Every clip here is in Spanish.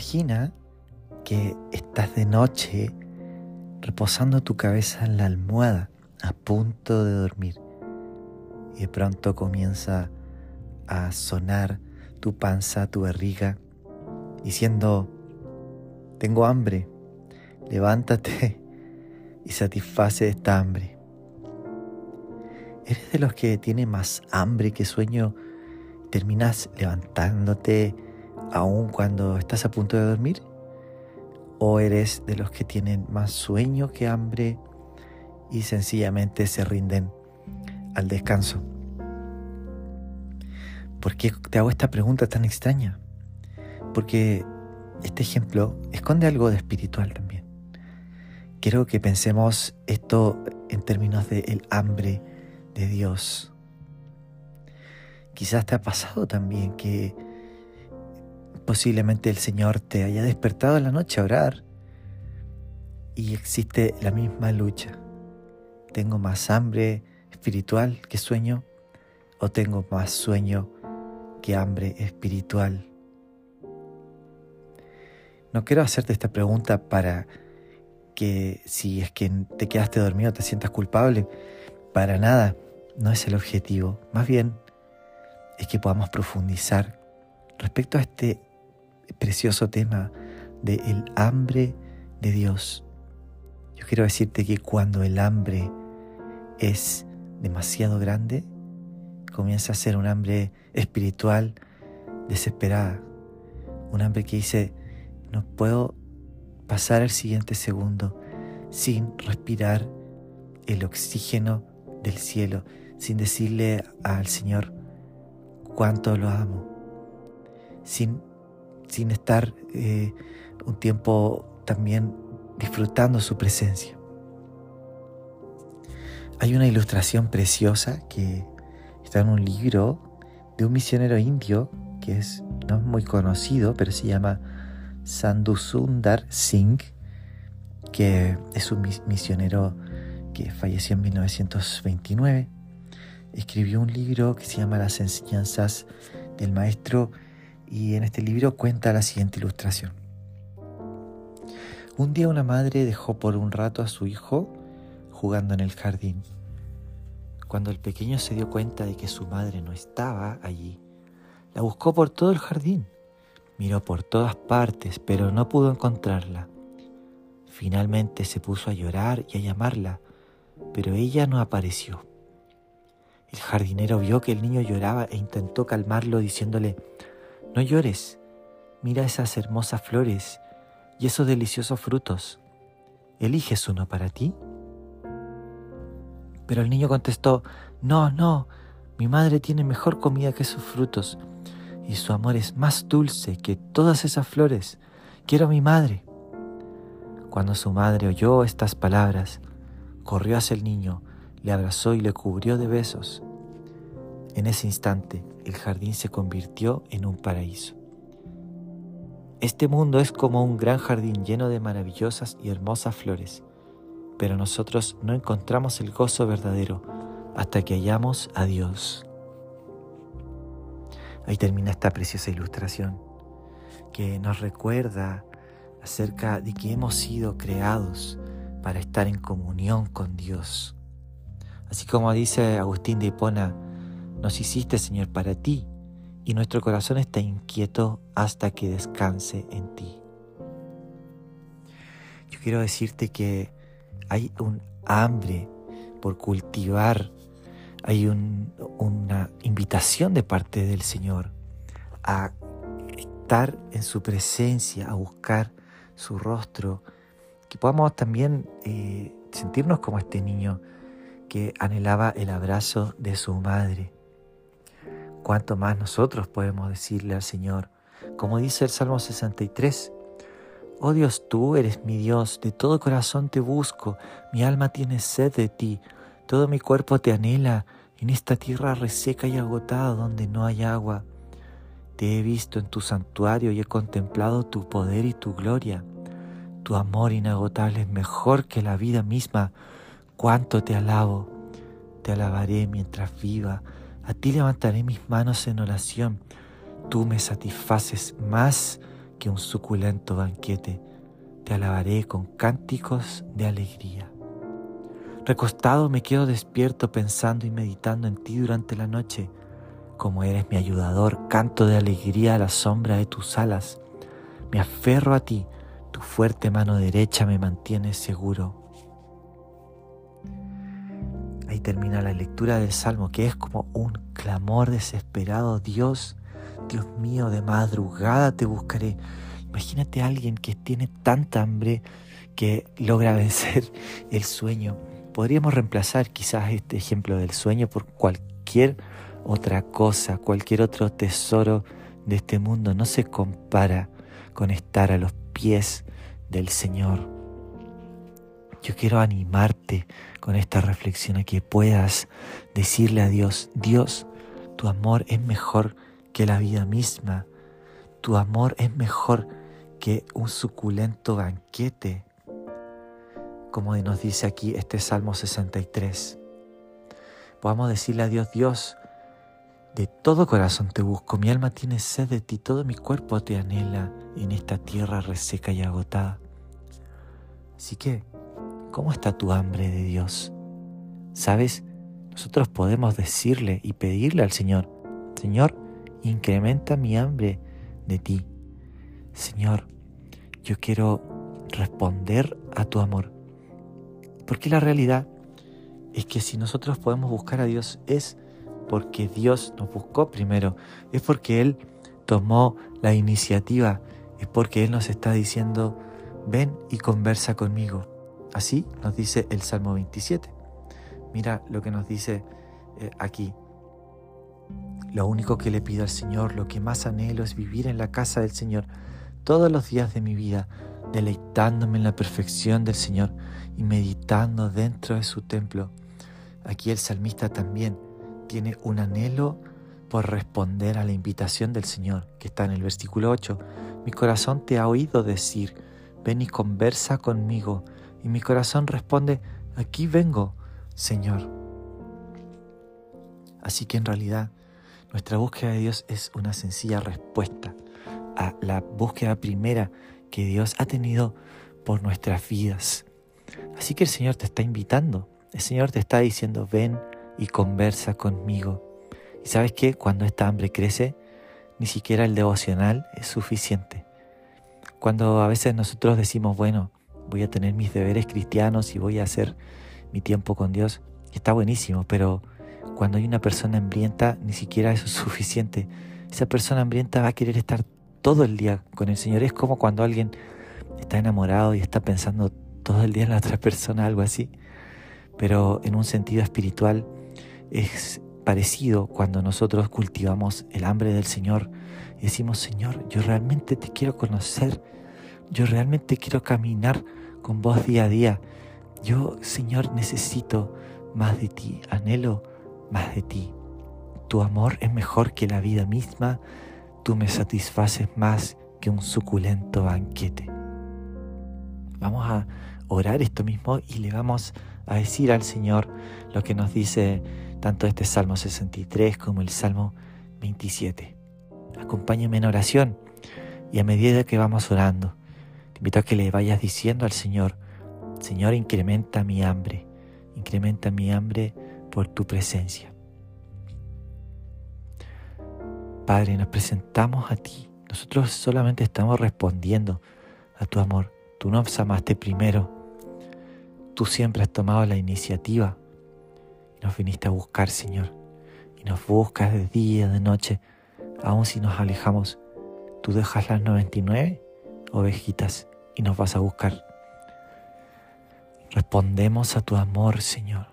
Imagina que estás de noche reposando tu cabeza en la almohada a punto de dormir y de pronto comienza a sonar tu panza, tu barriga, diciendo, tengo hambre, levántate y satisface esta hambre. ¿Eres de los que tiene más hambre que sueño? ¿Terminas levantándote aún cuando estás a punto de dormir? ¿O eres de los que tienen más sueño que hambre y sencillamente se rinden al descanso? ¿Por qué te hago esta pregunta tan extraña? Porque este ejemplo esconde algo de espiritual también. Quiero que pensemos esto en términos de el hambre de Dios. Quizás te ha pasado también que posiblemente el Señor te haya despertado en la noche a orar y existe la misma lucha. ¿Tengo más hambre espiritual que sueño o tengo más sueño que hambre espiritual? No quiero hacerte esta pregunta para que si es que te quedaste dormido te sientas culpable. Para nada, no es el objetivo. Más bien es que podamos profundizar respecto a este precioso tema de hambre de Dios. Yo quiero decirte que cuando el hambre es demasiado grande, comienza a ser un hambre espiritual desesperada, un hambre que dice, no puedo pasar el siguiente segundo sin respirar el oxígeno del cielo, sin decirle al Señor cuánto lo amo, sin, sin estar eh, un tiempo también disfrutando su presencia. Hay una ilustración preciosa que está en un libro de un misionero indio que es no es muy conocido, pero se llama Sundar Singh, que es un misionero que falleció en 1929. Escribió un libro que se llama Las enseñanzas del maestro y en este libro cuenta la siguiente ilustración. Un día una madre dejó por un rato a su hijo jugando en el jardín. Cuando el pequeño se dio cuenta de que su madre no estaba allí, la buscó por todo el jardín Miró por todas partes, pero no pudo encontrarla. Finalmente se puso a llorar y a llamarla, pero ella no apareció. El jardinero vio que el niño lloraba e intentó calmarlo diciéndole, No llores, mira esas hermosas flores y esos deliciosos frutos. ¿Eliges uno para ti? Pero el niño contestó, No, no, mi madre tiene mejor comida que esos frutos y su amor es más dulce que todas esas flores. Quiero a mi madre. Cuando su madre oyó estas palabras, corrió hacia el niño, le abrazó y le cubrió de besos. En ese instante, el jardín se convirtió en un paraíso. Este mundo es como un gran jardín lleno de maravillosas y hermosas flores, pero nosotros no encontramos el gozo verdadero hasta que hallamos a Dios. Ahí termina esta preciosa ilustración que nos recuerda acerca de que hemos sido creados para estar en comunión con Dios. Así como dice Agustín de Hipona, nos hiciste Señor para ti y nuestro corazón está inquieto hasta que descanse en ti. Yo quiero decirte que hay un hambre por cultivar hay una invitación de parte del Señor a estar en su presencia, a buscar su rostro, que podamos también eh, sentirnos como este niño que anhelaba el abrazo de su madre. ¿Cuánto más nosotros podemos decirle al Señor? Como dice el Salmo 63, Oh Dios, tú eres mi Dios, de todo corazón te busco, mi alma tiene sed de ti, todo mi cuerpo te anhela en esta tierra reseca y agotada donde no hay agua. Te he visto en tu santuario y he contemplado tu poder y tu gloria. Tu amor inagotable es mejor que la vida misma. Cuánto te alabo. Te alabaré mientras viva. A ti levantaré mis manos en oración. Tú me satisfaces más que un suculento banquete. Te alabaré con cánticos de alegría. Recostado me quedo despierto pensando y meditando en ti durante la noche. Como eres mi ayudador, canto de alegría a la sombra de tus alas. Me aferro a ti, tu fuerte mano derecha me mantiene seguro. Ahí termina la lectura del Salmo, que es como un clamor desesperado. Dios, Dios mío, de madrugada te buscaré. Imagínate a alguien que tiene tanta hambre que logra vencer el sueño. Podríamos reemplazar quizás este ejemplo del sueño por cualquier otra cosa, cualquier otro tesoro de este mundo. No se compara con estar a los pies del Señor. Yo quiero animarte con esta reflexión a que puedas decirle a Dios, Dios, tu amor es mejor que la vida misma. Tu amor es mejor que un suculento banquete, como nos dice aquí este Salmo 63. Podamos decirle a Dios, Dios, de todo corazón te busco, mi alma tiene sed de ti, todo mi cuerpo te anhela en esta tierra reseca y agotada. Así que, ¿cómo está tu hambre de Dios? ¿Sabes? Nosotros podemos decirle y pedirle al Señor, Señor, incrementa mi hambre de ti. Señor, yo quiero responder a tu amor. Porque la realidad es que si nosotros podemos buscar a Dios es porque Dios nos buscó primero, es porque Él tomó la iniciativa, es porque Él nos está diciendo, ven y conversa conmigo. Así nos dice el Salmo 27. Mira lo que nos dice eh, aquí. Lo único que le pido al Señor, lo que más anhelo es vivir en la casa del Señor todos los días de mi vida, deleitándome en la perfección del Señor y meditando dentro de su templo. Aquí el salmista también tiene un anhelo por responder a la invitación del Señor, que está en el versículo 8. Mi corazón te ha oído decir, ven y conversa conmigo. Y mi corazón responde, aquí vengo, Señor. Así que en realidad nuestra búsqueda de Dios es una sencilla respuesta a la búsqueda primera que Dios ha tenido por nuestras vidas. Así que el Señor te está invitando, el Señor te está diciendo, ven y conversa conmigo. Y sabes que cuando esta hambre crece, ni siquiera el devocional es suficiente. Cuando a veces nosotros decimos, bueno, voy a tener mis deberes cristianos y voy a hacer mi tiempo con Dios, está buenísimo, pero cuando hay una persona hambrienta, ni siquiera eso es suficiente. Esa persona hambrienta va a querer estar todo el día con el Señor. Es como cuando alguien está enamorado y está pensando todo el día en la otra persona, algo así. Pero en un sentido espiritual, es parecido cuando nosotros cultivamos el hambre del Señor y decimos, Señor, yo realmente te quiero conocer, yo realmente quiero caminar con vos día a día. Yo, Señor, necesito más de ti, anhelo más de ti. Tu amor es mejor que la vida misma, tú me satisfaces más que un suculento banquete. Vamos a orar esto mismo y le vamos a decir al Señor lo que nos dice tanto este Salmo 63 como el Salmo 27. Acompáñame en oración y a medida que vamos orando, invito a que le vayas diciendo al Señor, Señor, incrementa mi hambre, incrementa mi hambre por tu presencia. Padre, nos presentamos a ti. Nosotros solamente estamos respondiendo a tu amor. Tú nos amaste primero. Tú siempre has tomado la iniciativa nos viniste a buscar, Señor. Y nos buscas de día, de noche. Aun si nos alejamos, tú dejas las 99 ovejitas y nos vas a buscar. Respondemos a tu amor, Señor.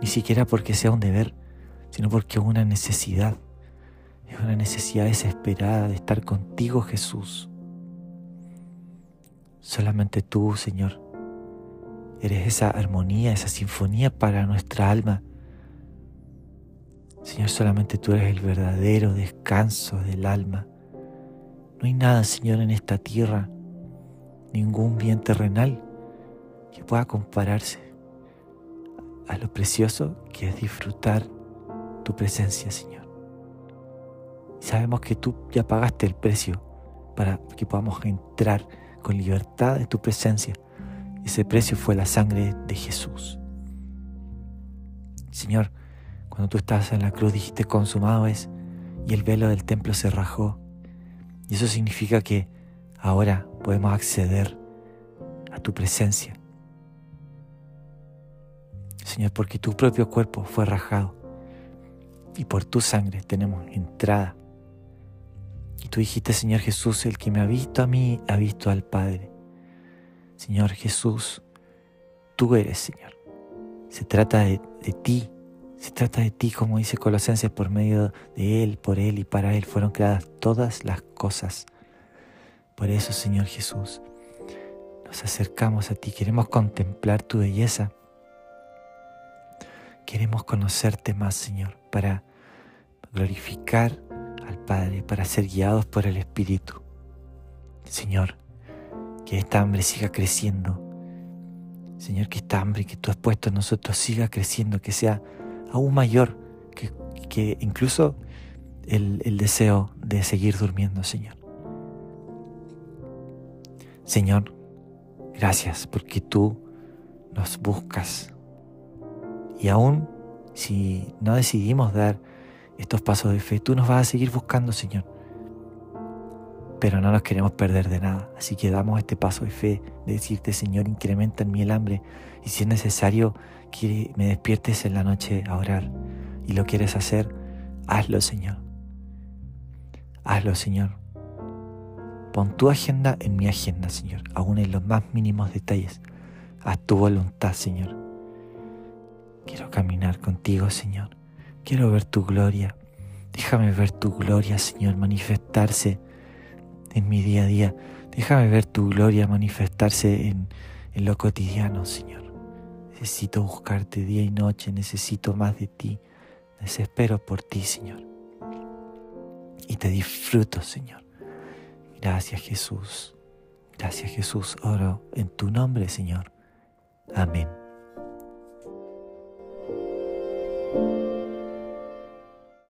Ni siquiera porque sea un deber, sino porque es una necesidad. Es una necesidad desesperada de estar contigo, Jesús. Solamente tú, Señor, Eres esa armonía, esa sinfonía para nuestra alma. Señor, solamente tú eres el verdadero descanso del alma. No hay nada, Señor, en esta tierra, ningún bien terrenal que pueda compararse a lo precioso que es disfrutar tu presencia, Señor. Y sabemos que tú ya pagaste el precio para que podamos entrar con libertad de tu presencia. Ese precio fue la sangre de Jesús. Señor, cuando tú estabas en la cruz dijiste consumado es y el velo del templo se rajó. Y eso significa que ahora podemos acceder a tu presencia. Señor, porque tu propio cuerpo fue rajado y por tu sangre tenemos entrada. Y tú dijiste, Señor Jesús, el que me ha visto a mí, ha visto al Padre. Señor Jesús, tú eres, Señor. Se trata de, de ti, se trata de ti, como dice Colosenses, por medio de Él, por Él y para Él fueron creadas todas las cosas. Por eso, Señor Jesús, nos acercamos a ti, queremos contemplar tu belleza. Queremos conocerte más, Señor, para glorificar al Padre, para ser guiados por el Espíritu. Señor, que esta hambre siga creciendo. Señor, que esta hambre que tú has puesto en nosotros siga creciendo, que sea aún mayor que, incluso el, el deseo de seguir durmiendo, Señor. Señor, gracias porque tú nos buscas. Y aún si no decidimos dar estos pasos de fe, tú nos vas a seguir buscando, Señor. Pero no nos queremos perder de nada. Así que damos este paso de fe, de decirte, Señor, incrementa en mí el hambre. Y si es necesario me despiertes en la noche a orar y lo quieres hacer, hazlo, Señor. Hazlo, Señor. Pon tu agenda en mi agenda, Señor, aún en los más mínimos detalles. Haz tu voluntad, Señor. Quiero caminar contigo, Señor. Quiero ver tu gloria. Déjame ver tu gloria, Señor, manifestarse en mi día a día. Déjame ver tu gloria manifestarse en, lo cotidiano, Señor. Necesito buscarte día y noche, necesito más de ti. Desespero por ti, Señor. Y te disfruto, Señor. Gracias, Jesús. Gracias, Jesús. Oro en tu nombre, Señor. Amén.